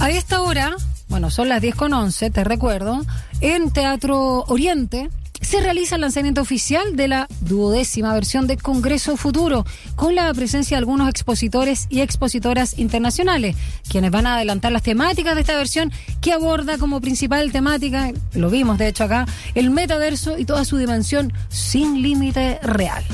A esta hora, bueno, son las 10 con 11, te recuerdo, en Teatro Oriente se realiza el lanzamiento oficial de la duodécima versión de Congreso Futuro, con la presencia de algunos expositores y expositoras internacionales, quienes van a adelantar las temáticas de esta versión que aborda como principal temática, lo vimos de hecho acá, el metaverso y toda su dimensión sin límite real.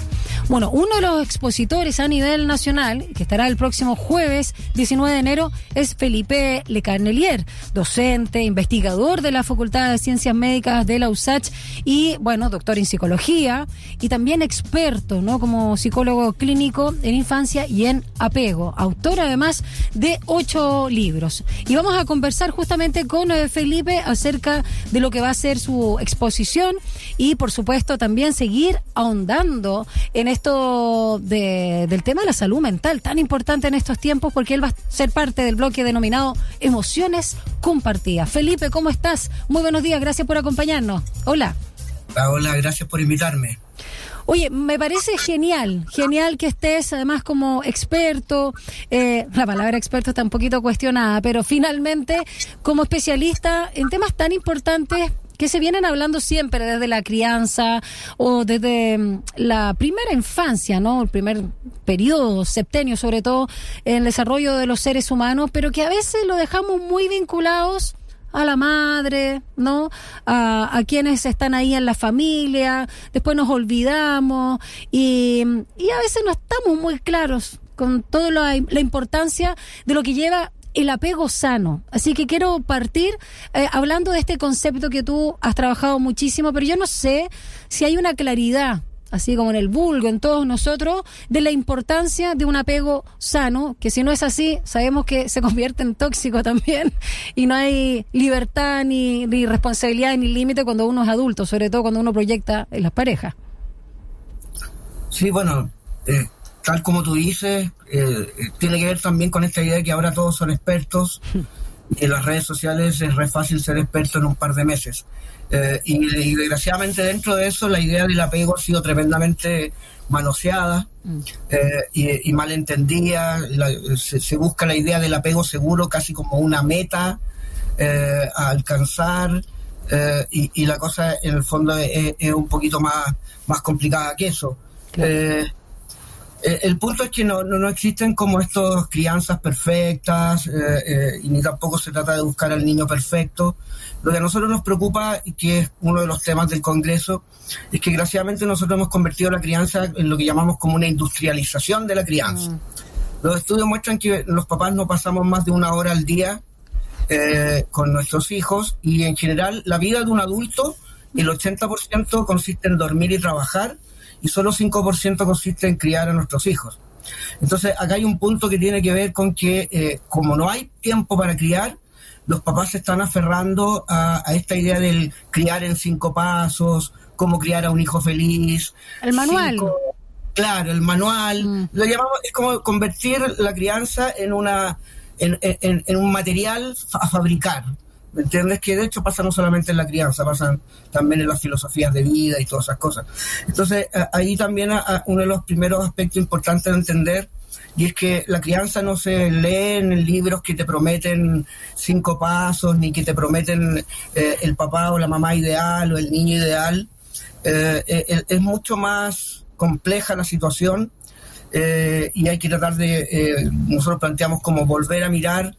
Bueno, uno de los expositores a nivel nacional, que estará el próximo jueves 19 de enero, es Felipe Lecarnelier, docente, investigador de la Facultad de Ciencias Médicas de la USACH y, bueno, doctor en psicología y también experto, ¿no? Como psicólogo clínico en infancia y en apego. Autor, además, de ocho libros. Y vamos a conversar justamente con eh, Felipe acerca de lo que va a ser su exposición y, por supuesto, también seguir ahondando en esto del tema de la salud mental, tan importante en estos tiempos, porque él va a ser parte del bloque denominado Emociones Compartidas. Felipe, ¿cómo estás? Muy buenos días, gracias por acompañarnos. Hola. Hola, hola gracias por invitarme. Oye, me parece genial, genial que estés además como experto, eh, la palabra experto está un poquito cuestionada, pero finalmente como especialista en temas tan importantes que se vienen hablando siempre desde la crianza o desde mm, la primera infancia, ¿no? El primer periodo, septenio sobre todo, en el desarrollo de los seres humanos, pero que a veces lo dejamos muy vinculados a la madre, ¿no? A, quienes están ahí en la familia, después nos olvidamos y, y a veces no estamos muy claros con toda la, la importancia de lo que lleva el apego sano. Así que quiero partir eh, hablando de este concepto que tú has trabajado muchísimo, pero yo no sé si hay una claridad así como en el vulgo, en todos nosotros, de la importancia de un apego sano, que si no es así, sabemos que se convierte en tóxico también, y no hay libertad, ni, ni responsabilidad, ni límite cuando uno es adulto, sobre todo cuando uno proyecta en las parejas. Sí, bueno, eh, tal como tú dices, eh, tiene que ver también con esta idea de que ahora todos son expertos. En las redes sociales es re fácil ser experto en un par de meses. Eh, y, desgraciadamente dentro de eso la idea del apego ha sido tremendamente manoseada mm. eh, y, malentendida. se, busca la idea del apego seguro casi como una meta a alcanzar. Y, la cosa en el fondo es, un poquito más, más complicada que eso. Eh, el punto es que no, no, existen como estos crianzas perfectas eh, eh, y ni tampoco se trata de buscar al niño perfecto. Lo que a nosotros nos preocupa y que es uno de los temas del Congreso es que desgraciadamente nosotros hemos convertido la crianza en lo que llamamos como una industrialización de la crianza. Mm. Los estudios muestran que los papás no pasamos más de una hora al día con nuestros hijos y en general la vida de un adulto, el 80% consiste en dormir y trabajar y solo 5% consiste en criar a nuestros hijos. Entonces, acá hay un punto que tiene que ver con que eh, como no hay tiempo para criar, los papás se están aferrando a, esta idea del criar en cinco pasos, cómo criar a un hijo feliz. El manual. claro, el manual. Mm. Lo llamamos, es como convertir la crianza en una en, en un material a fabricar. ¿Me entiendes? Que de hecho pasa no solamente en la crianza, pasa también en las filosofías de vida y todas esas cosas. Entonces, ahí también uno de los primeros aspectos importantes de entender y es que la crianza no se lee en libros que te prometen cinco pasos, ni que te prometen eh, el papá o la mamá ideal o el niño ideal. Eh, eh, es mucho más compleja la situación y hay que tratar de, nosotros planteamos como volver a mirar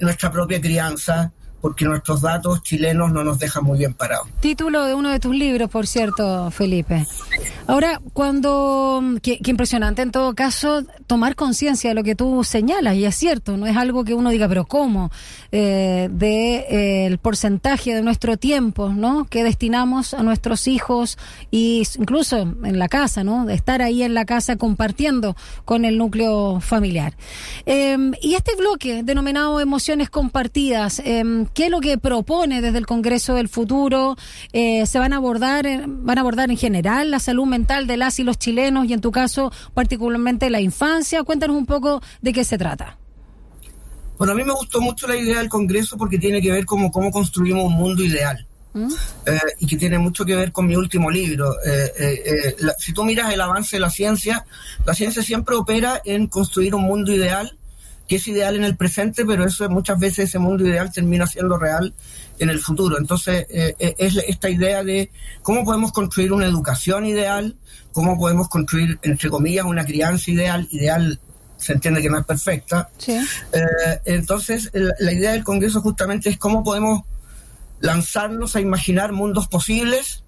nuestra propia crianza, porque nuestros datos chilenos no nos dejan muy bien parados. Título de uno de tus libros, por cierto, Felipe. Ahora, cuando, qué, impresionante en todo caso, tomar conciencia de lo que tú señalas, y es cierto, no es algo que uno diga, pero ¿cómo? Eh, de eh, el porcentaje de nuestro tiempo, ¿no? Que destinamos a nuestros hijos y incluso en la casa, ¿no? De estar ahí en la casa compartiendo con el núcleo familiar. Em, y este bloque denominado emociones compartidas, em, ¿Qué es lo que propone desde el Congreso del Futuro? Eh, ¿Se van a abordar, van a abordar en general la salud mental de las y los chilenos y en tu caso particularmente la infancia? Cuéntanos un poco de qué se trata. Bueno, a mí me gustó mucho la idea del Congreso porque tiene que ver con cómo construimos un mundo ideal. ¿Mm? Eh, y que tiene mucho que ver con mi último libro. Eh, si tú miras el avance de la ciencia, la ciencia siempre opera en construir un mundo ideal que es ideal en el presente, pero eso muchas veces ese mundo ideal termina siendo real en el futuro. Entonces, eh, eh, es esta idea de cómo podemos construir una educación ideal, cómo podemos construir, entre comillas, una crianza ideal, ideal se entiende que no es perfecta. Eh, entonces, la idea del Congreso justamente es cómo podemos lanzarnos a imaginar mundos posibles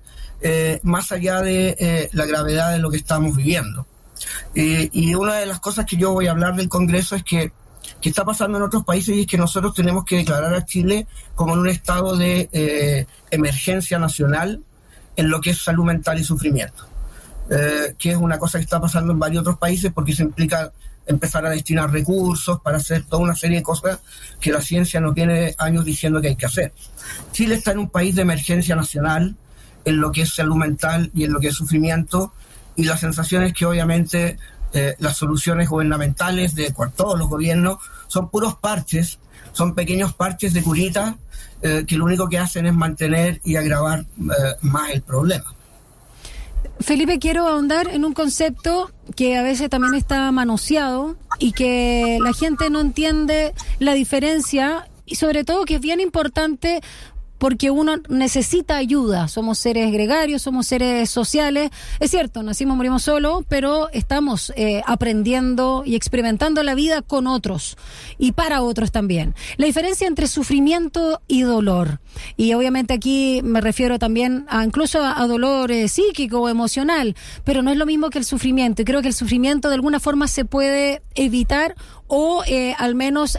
más allá de la gravedad de lo que estamos viviendo. y una de las cosas que yo voy a hablar del Congreso es que que está pasando en otros países y es que nosotros tenemos que declarar a Chile como en un estado de eh, emergencia nacional en lo que es salud mental y sufrimiento, eh, que es una cosa que está pasando en varios otros países porque se implica empezar a destinar recursos para hacer toda una serie de cosas que la ciencia nos tiene años diciendo que hay que hacer. Chile está en un país de emergencia nacional en lo que es salud mental y en lo que es sufrimiento y la sensación es que obviamente eh, las soluciones gubernamentales de todos los gobiernos son puros parches, son pequeños parches de curita eh, que lo único que hacen es mantener y agravar eh, más el problema. Felipe, quiero ahondar en un concepto que a veces también está manoseado y que la gente no entiende la diferencia y sobre todo que es bien importante porque uno necesita ayuda. Somos seres gregarios, somos seres sociales. Es cierto, nacimos, morimos solo, pero estamos eh, aprendiendo y experimentando la vida con otros y para otros también. La diferencia entre sufrimiento y dolor. Y obviamente aquí me refiero también a incluso a, dolor eh, psíquico o emocional, pero no es lo mismo que el sufrimiento. Y creo que el sufrimiento de alguna forma se puede evitar o eh, al menos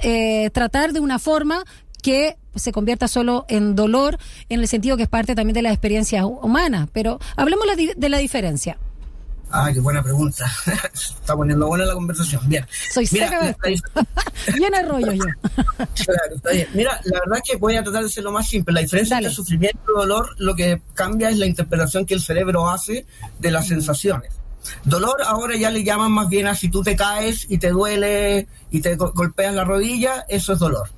tratar de una forma que se convierta solo en dolor, en el sentido que es parte también de la experiencia humana. Pero hablemos de la diferencia. Ah, qué buena pregunta. está poniendo buena la conversación. Bien. Soy seca de Bien arroyo yo. claro, está bien. Mira, la verdad es que voy a tratar de ser lo más simple. La diferencia entre sufrimiento y dolor, lo que cambia es la interpretación que el cerebro hace de las sensaciones. Dolor ahora ya le llaman más bien a si tú te caes y te duele y te golpeas la rodilla, eso es dolor.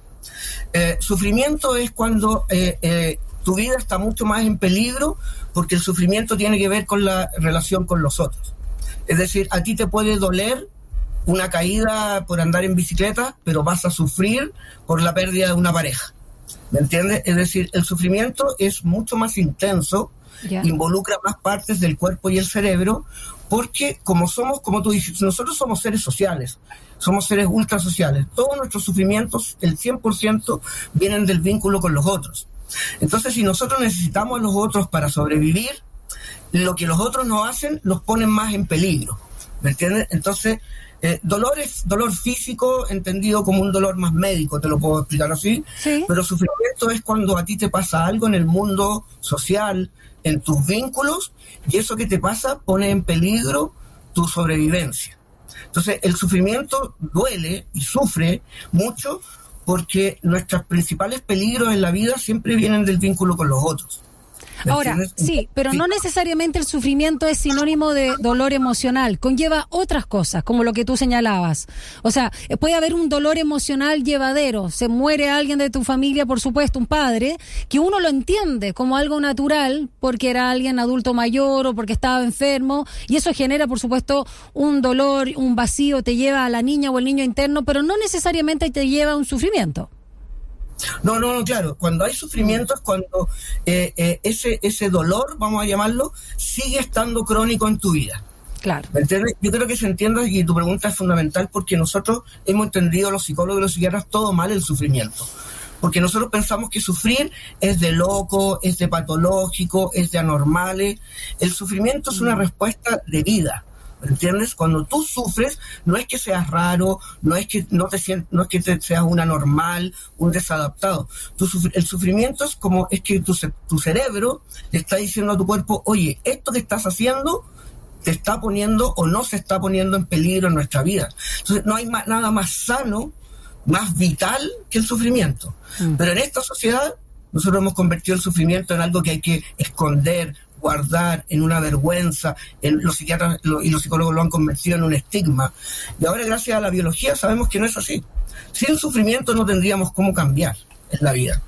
Eh, sufrimiento es cuando eh, eh, tu vida está mucho más en peligro porque el sufrimiento tiene que ver con la relación con los otros. Es decir, a ti te puede doler una caída por andar en bicicleta, pero vas a sufrir por la pérdida de una pareja. ¿Me entiendes? Es decir, el sufrimiento es mucho más intenso, involucra más partes del cuerpo y el cerebro, porque como somos, como tú dices, nosotros somos seres sociales, somos seres ultra sociales. Todos nuestros sufrimientos, el 100%, vienen del vínculo con los otros. Entonces, si nosotros necesitamos a los otros para sobrevivir, lo que los otros nos hacen los ponen más en peligro. ¿Me entiendes? Entonces, eh, dolor es dolor físico, entendido como un dolor más médico, te lo puedo explicar así. Pero sufrimiento es cuando a ti te pasa algo en el mundo social, en tus vínculos y eso que te pasa pone en peligro tu sobrevivencia. Entonces, el sufrimiento duele y sufre mucho porque nuestros principales peligros en la vida siempre vienen del vínculo con los otros. Ahora, sí, pero no necesariamente el sufrimiento es sinónimo de dolor emocional, conlleva otras cosas, como lo que tú señalabas. O sea, puede haber un dolor emocional llevadero, se muere alguien de tu familia, por supuesto, un padre, que uno lo entiende como algo natural porque era alguien adulto mayor o porque estaba enfermo, y eso genera, por supuesto, un dolor, un vacío, te lleva a la niña o el niño interno, pero no necesariamente te lleva a un sufrimiento. No, no, no, claro. Cuando hay sufrimiento es cuando eh, eh, ese, ese dolor, vamos a llamarlo, sigue estando crónico en tu vida. Claro. Yo creo que se entienda y tu pregunta es fundamental porque nosotros hemos entendido, los psicólogos y los psiquiatras, todo mal el sufrimiento. Porque nosotros pensamos que sufrir es de loco, es de patológico, es de anormales. El sufrimiento es una mm. respuesta de vida. ¿Entiendes? Cuando tú sufres, no es que seas raro, no es que no te no es que seas una normal, un desadaptado. el sufrimiento es como es que tu, tu cerebro le está diciendo a tu cuerpo, oye, esto que estás haciendo te está poniendo o no se está poniendo en peligro en nuestra vida. Entonces, no hay nada más sano, más vital que el sufrimiento. Mm. Pero en esta sociedad, nosotros hemos convertido el sufrimiento en algo que hay que esconder, guardar en una vergüenza, en, los psiquiatras y los psicólogos lo han convertido en un estigma. Y ahora gracias a la biología sabemos que no es así. Sin sufrimiento no tendríamos cómo cambiar en la vida.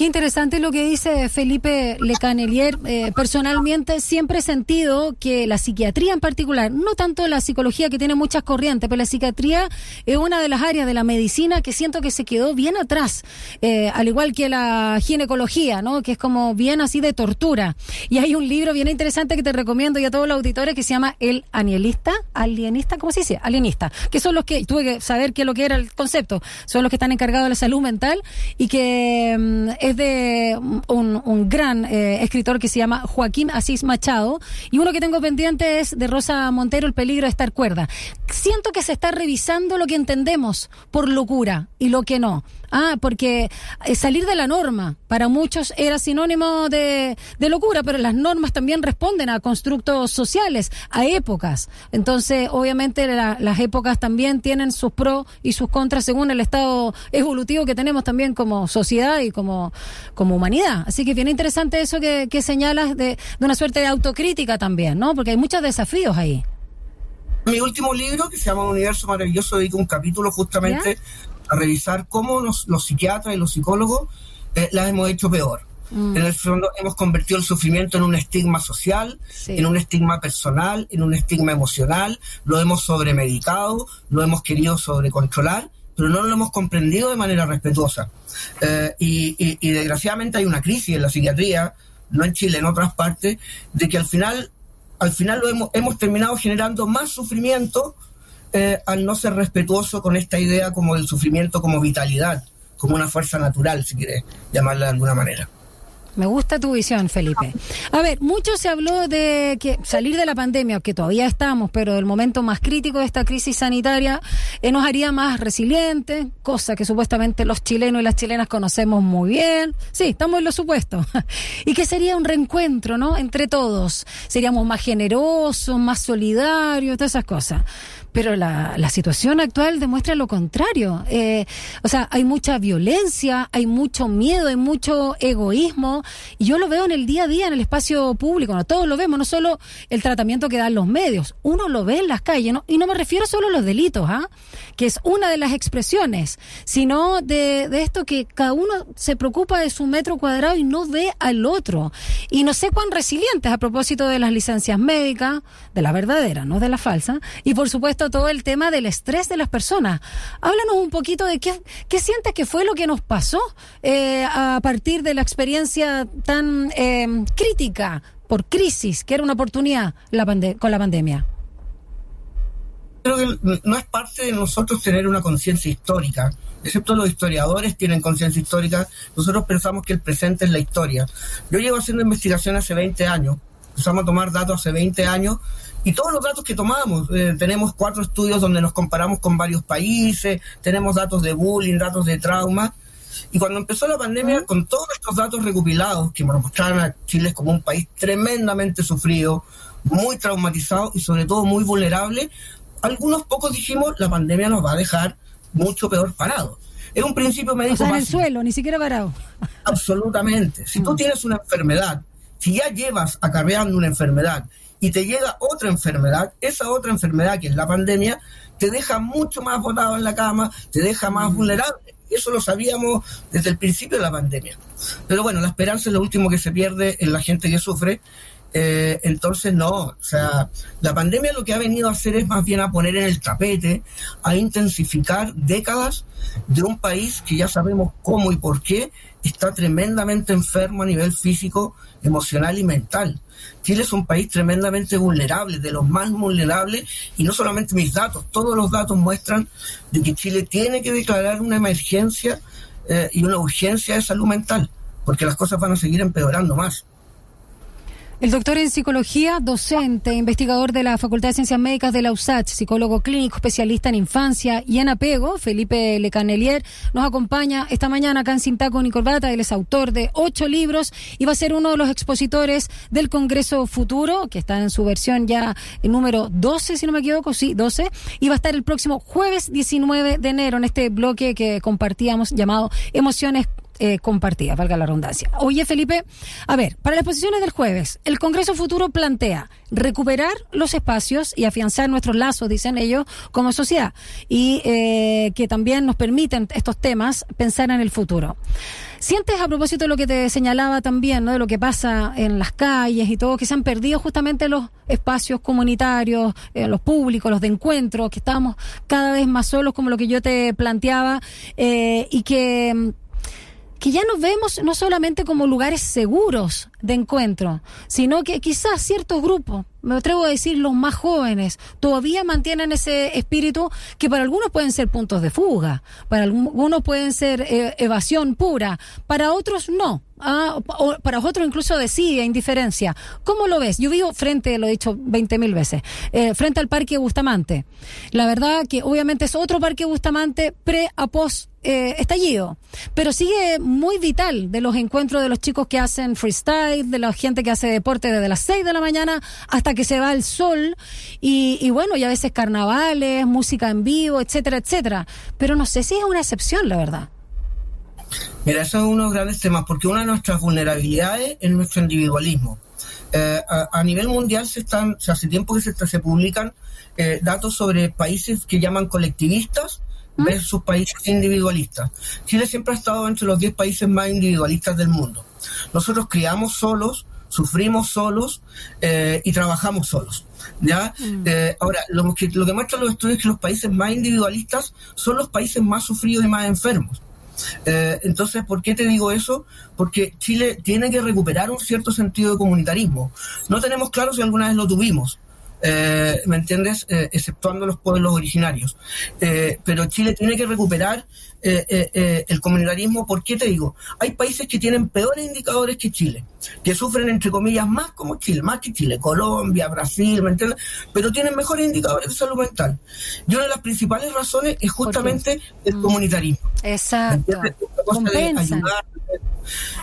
Qué interesante lo que dice Felipe Lecanelier. Eh, personalmente siempre he sentido que la psiquiatría en particular, no tanto la psicología que tiene muchas corrientes, pero la psiquiatría es una de las áreas de la medicina que siento que se quedó bien atrás, eh, al igual que la ginecología, ¿no? Que es como bien así de tortura. Y hay un libro bien interesante que te recomiendo y a todos los auditores que se llama El Anielista, alienista, ¿cómo se dice? Alienista, que son los que, tuve que saber qué es lo que era el concepto, son los que están encargados de la salud mental y que mm, es de un, gran eh, escritor que se llama Joaquín Asís Machado. Y uno que tengo pendiente es de Rosa Montero, El peligro de estar cuerda. Siento que se está revisando lo que entendemos por locura y lo que no. Ah, porque eh, salir de la norma para muchos era sinónimo de, locura, pero las normas también responden a constructos sociales, a épocas. Entonces, obviamente, las épocas también tienen sus pros y sus contras según el estado evolutivo que tenemos también como sociedad y como, como humanidad. Así que bien interesante eso que, señalas de, una suerte de autocrítica también, ¿no? Porque hay muchos desafíos ahí. Mi último libro, que se llama Universo Maravilloso, dedica un capítulo justamente a revisar cómo los, psiquiatras y los psicólogos eh, las hemos hecho peor. Mm. En el fondo hemos convertido el sufrimiento en un estigma social, en un estigma personal, en un estigma emocional, lo hemos sobremedicado, lo hemos querido sobrecontrolar, pero no lo hemos comprendido de manera respetuosa. Eh, y, desgraciadamente hay una crisis en la psiquiatría, no en Chile, en otras partes, de que al final, al final lo hemos, hemos terminado generando más sufrimiento eh, al no ser respetuoso con esta idea como del sufrimiento como vitalidad, como una fuerza natural, si quieres llamarla de alguna manera. Me gusta tu visión, Felipe. A ver, mucho se habló de que salir de la pandemia, que todavía estamos, pero del momento más crítico de esta crisis sanitaria, eh, nos haría más resilientes, cosa que supuestamente los chilenos y las chilenas conocemos muy bien. Sí, estamos en lo supuesto. y que sería un reencuentro, ¿no? Entre todos. Seríamos más generosos, más solidarios, todas esas cosas pero la, la situación actual demuestra lo contrario. Eh, o sea, hay mucha violencia, hay mucho miedo, hay mucho egoísmo, y yo lo veo en el día a día, en el espacio público, ¿no? todos lo vemos, no solo el tratamiento que dan los medios, uno lo ve en las calles, ¿no? y no me refiero solo a los delitos, ¿ah? que es una de las expresiones, sino de, de esto que cada uno se preocupa de su metro cuadrado y no ve al otro. Y no sé cuán resilientes a propósito de las licencias médicas, de la verdadera, no de la falsa, y por supuesto todo el tema del estrés de las personas. Háblanos un poquito de qué, qué sientes que fue lo que nos pasó eh, a partir de la experiencia tan eh, crítica por crisis, que era una oportunidad la con la pandemia. Creo que no es parte de nosotros tener una conciencia histórica, excepto los historiadores tienen conciencia histórica, nosotros pensamos que el presente es la historia. Yo llevo haciendo investigación hace 20 años, empezamos a tomar datos hace 20 años y todos los datos que tomamos, eh, tenemos cuatro estudios donde nos comparamos con varios países, tenemos datos de bullying, datos de trauma. Y cuando empezó la pandemia, con todos estos datos recopilados que mostraron a Chile como un país tremendamente sufrido, muy traumatizado y sobre todo muy vulnerable, algunos pocos dijimos la pandemia nos va a dejar mucho peor parado. Es un principio médico. O en el suelo, ni siquiera parado. Absolutamente. Si tú tienes una enfermedad, si ya llevas acarreando una enfermedad y te llega otra enfermedad, esa otra enfermedad que es la pandemia, te deja mucho más botado en la cama, te deja más mm. vulnerable. Eso lo sabíamos desde el principio de la pandemia. Pero bueno, la esperanza es lo último que se pierde en la gente que sufre. Eh, entonces, no, o sea, la pandemia lo que ha venido a hacer es más bien a poner en el tapete, a intensificar décadas de un país que ya sabemos cómo y por qué está tremendamente enfermo a nivel físico, emocional y mental. Chile es un país tremendamente vulnerable, de los más vulnerables, y no solamente mis datos, todos los datos muestran de que Chile tiene que declarar una emergencia eh, y una urgencia de salud mental, porque las cosas van a seguir empeorando más. El doctor en psicología, docente, investigador de la Facultad de Ciencias Médicas de la USACH, psicólogo clínico, especialista en infancia y en apego, Felipe Lecanelier, nos acompaña esta mañana acá en Sintaco y Corbata. Él es autor de ocho libros y va a ser uno de los expositores del Congreso Futuro, que está en su versión ya el número 12, si no me equivoco, sí, 12, y va a estar el próximo jueves 19 de enero en este bloque que compartíamos llamado Emociones eh, compartidas, valga la redundancia. Oye, Felipe, a ver, para las exposiciones del jueves, el Congreso Futuro plantea recuperar los espacios y afianzar nuestros lazos, dicen ellos, como sociedad, y eh, que también nos permiten estos temas pensar en el futuro. ¿Sientes a propósito de lo que te señalaba también, ¿no? de lo que pasa en las calles y todo, que se han perdido justamente los espacios comunitarios, eh, los públicos, los de encuentro, que estamos cada vez más solos, como lo que yo te planteaba, eh, y que que ya nos vemos no solamente como lugares seguros de encuentro, sino que quizás ciertos grupos, me atrevo a decir los más jóvenes, todavía mantienen ese espíritu que para algunos pueden ser puntos de fuga, para algunos pueden ser eh, evasión pura, para otros no. Ah, o para otros incluso decide indiferencia. ¿Cómo lo ves? Yo vivo frente, lo he dicho 20 mil veces, eh, frente al Parque Bustamante. La verdad que obviamente es otro Parque Bustamante pre a post eh, estallido, pero sigue muy vital de los encuentros de los chicos que hacen freestyle, de la gente que hace deporte desde las 6 de la mañana hasta que se va el sol y, y bueno, y a veces carnavales, música en vivo, etcétera, etcétera. Pero no sé si es una excepción, la verdad. Mira, eso es uno de los grandes temas, porque una de nuestras vulnerabilidades es nuestro individualismo. Eh, a, nivel mundial se están, hace tiempo que se, se publican eh, datos sobre países que llaman colectivistas ¿Mm? versus países individualistas. Chile siempre ha estado entre los 10 países más individualistas del mundo. Nosotros criamos solos, sufrimos solos eh, y trabajamos solos. ¿ya? Mm. ahora, lo que, lo que muestran los estudios es que los países más individualistas son los países más sufridos y más enfermos. Eh, entonces, ¿por qué te digo eso? Porque Chile tiene que recuperar un cierto sentido de comunitarismo. No tenemos claro si alguna vez lo tuvimos. Eh, ¿me entiendes? Eh, exceptuando los pueblos originarios. pero Chile tiene que recuperar el comunitarismo. ¿Por qué te digo? Hay países que tienen peores indicadores que Chile, que sufren, entre comillas, más como Chile, más que Chile, Colombia, Brasil, ¿me entiendes? Pero tienen mejores indicadores de salud mental. Y una de las principales razones es justamente el mm. comunitarismo. Exacto.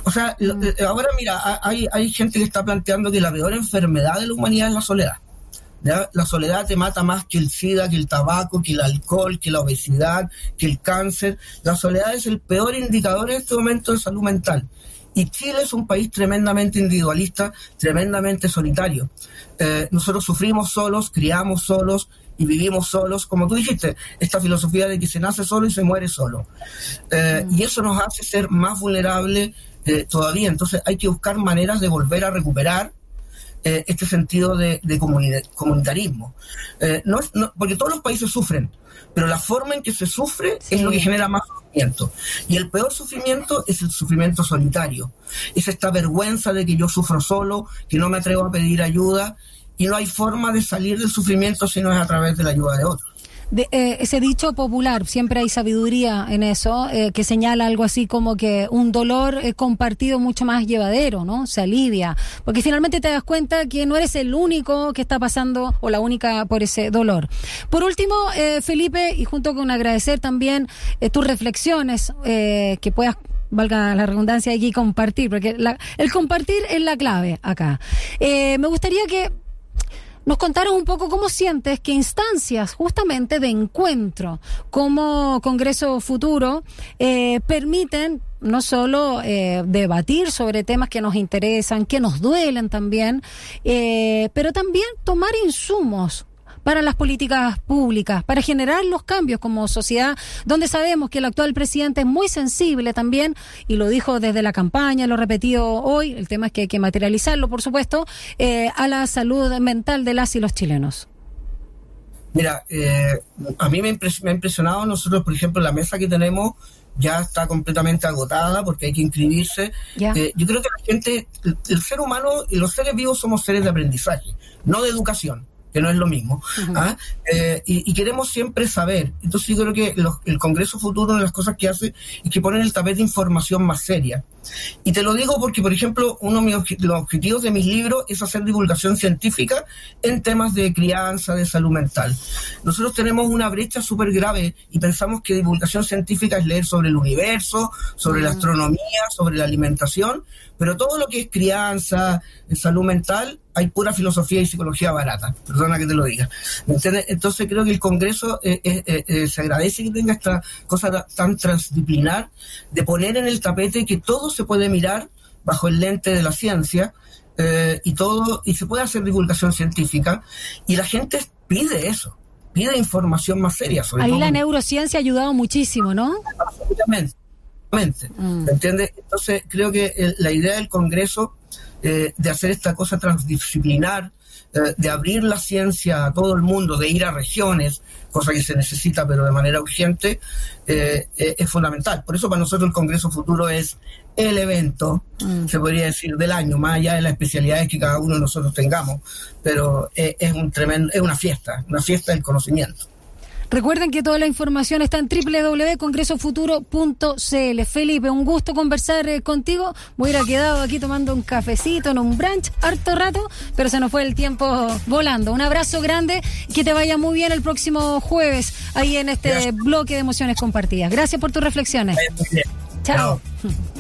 O sea, mm. ahora mira, hay, hay gente que está planteando que la peor enfermedad de la humanidad es la soledad. La soledad te mata más que el SIDA, que el tabaco, que el alcohol, que la obesidad, que el cáncer. La soledad es el peor indicador en este momento de salud mental. Y Chile es un país tremendamente individualista, tremendamente solitario. Eh, nosotros sufrimos solos, criamos solos y vivimos solos, como tú dijiste, esta filosofía de que se nace solo y se muere solo. Eh, mm. Y eso nos hace ser más vulnerables eh, todavía. Entonces hay que buscar maneras de volver a recuperar eh, este sentido de, comunitarismo. Eh, no, porque todos los países sufren, pero la forma en que se sufre es lo que genera más sufrimiento. Y el peor sufrimiento es el sufrimiento solitario. Es esta vergüenza de que yo sufro solo, que no me atrevo a pedir ayuda, y no hay forma de salir del sufrimiento si no es a través de la ayuda de otros eh, ese dicho popular, siempre hay sabiduría en eso, eh, que señala algo así como que un dolor eh, compartido mucho más llevadero, ¿no? Se alivia, porque finalmente te das cuenta que no eres el único que está pasando o la única por ese dolor. Por último, Felipe, y junto con agradecer también tus reflexiones que puedas valga la redundancia aquí compartir, porque el compartir es la clave acá. me gustaría que nos contaron un poco cómo sientes que instancias justamente de encuentro como Congreso Futuro eh, permiten no solo eh, debatir sobre temas que nos interesan, que nos duelen también, eh, pero también tomar insumos para las políticas públicas, para generar los cambios como sociedad, donde sabemos que el actual presidente es muy sensible también, y lo dijo desde la campaña, lo repetido hoy, el tema es que hay que materializarlo, por supuesto, eh, a la salud mental de las y los chilenos. Mira, eh, a mí me, ha impresionado nosotros, por ejemplo, la mesa que tenemos ya está completamente agotada porque hay que inscribirse. Eh, yo creo que la gente, el, ser humano y los seres vivos somos seres de aprendizaje, no de educación que no es lo mismo. ¿ah? Eh, y, queremos siempre saber. Entonces yo creo que el Congreso Futuro, de las cosas que hace, es que ponen el tapete de información más seria. Y te lo digo porque, por ejemplo, uno de los objetivos de mis libros es hacer divulgación científica en temas de crianza, de salud mental. Nosotros tenemos una brecha súper grave y pensamos que divulgación científica es leer sobre el universo, sobre la astronomía, sobre la alimentación, Pero todo lo que es crianza, salud mental, hay pura filosofía y psicología barata, perdona que te lo diga. Entonces creo que el Congreso eh, eh, eh, se agradece que tenga esta cosa tan transdisciplinar de poner en el tapete que todo se puede mirar bajo el lente de la ciencia y todo y se puede hacer divulgación científica y la gente pide eso, pide información más seria. Sobre Ahí la neurociencia ha ayudado muchísimo, ¿no? Absolutamente. Mm. ¿Entiendes? Entonces creo que la idea del Congreso eh, de hacer esta cosa transdisciplinar, eh, de abrir la ciencia a todo el mundo, de ir a regiones, cosa que se necesita pero de manera urgente, eh, es fundamental. Por eso para nosotros el Congreso Futuro es el evento, mm. se podría decir, del año, más allá de las especialidades que cada uno de nosotros tengamos, pero es, un tremendo, es una fiesta, una fiesta del conocimiento. Recuerden que toda la información está en www.congresofuturo.cl. Felipe, un gusto conversar eh, contigo. Voy a ir a quedado aquí tomando un cafecito en un brunch harto rato, pero se nos fue el tiempo volando. Un abrazo grande, que te vaya muy bien el próximo jueves ahí en este bloque de emociones compartidas. Gracias por tus reflexiones. Chao.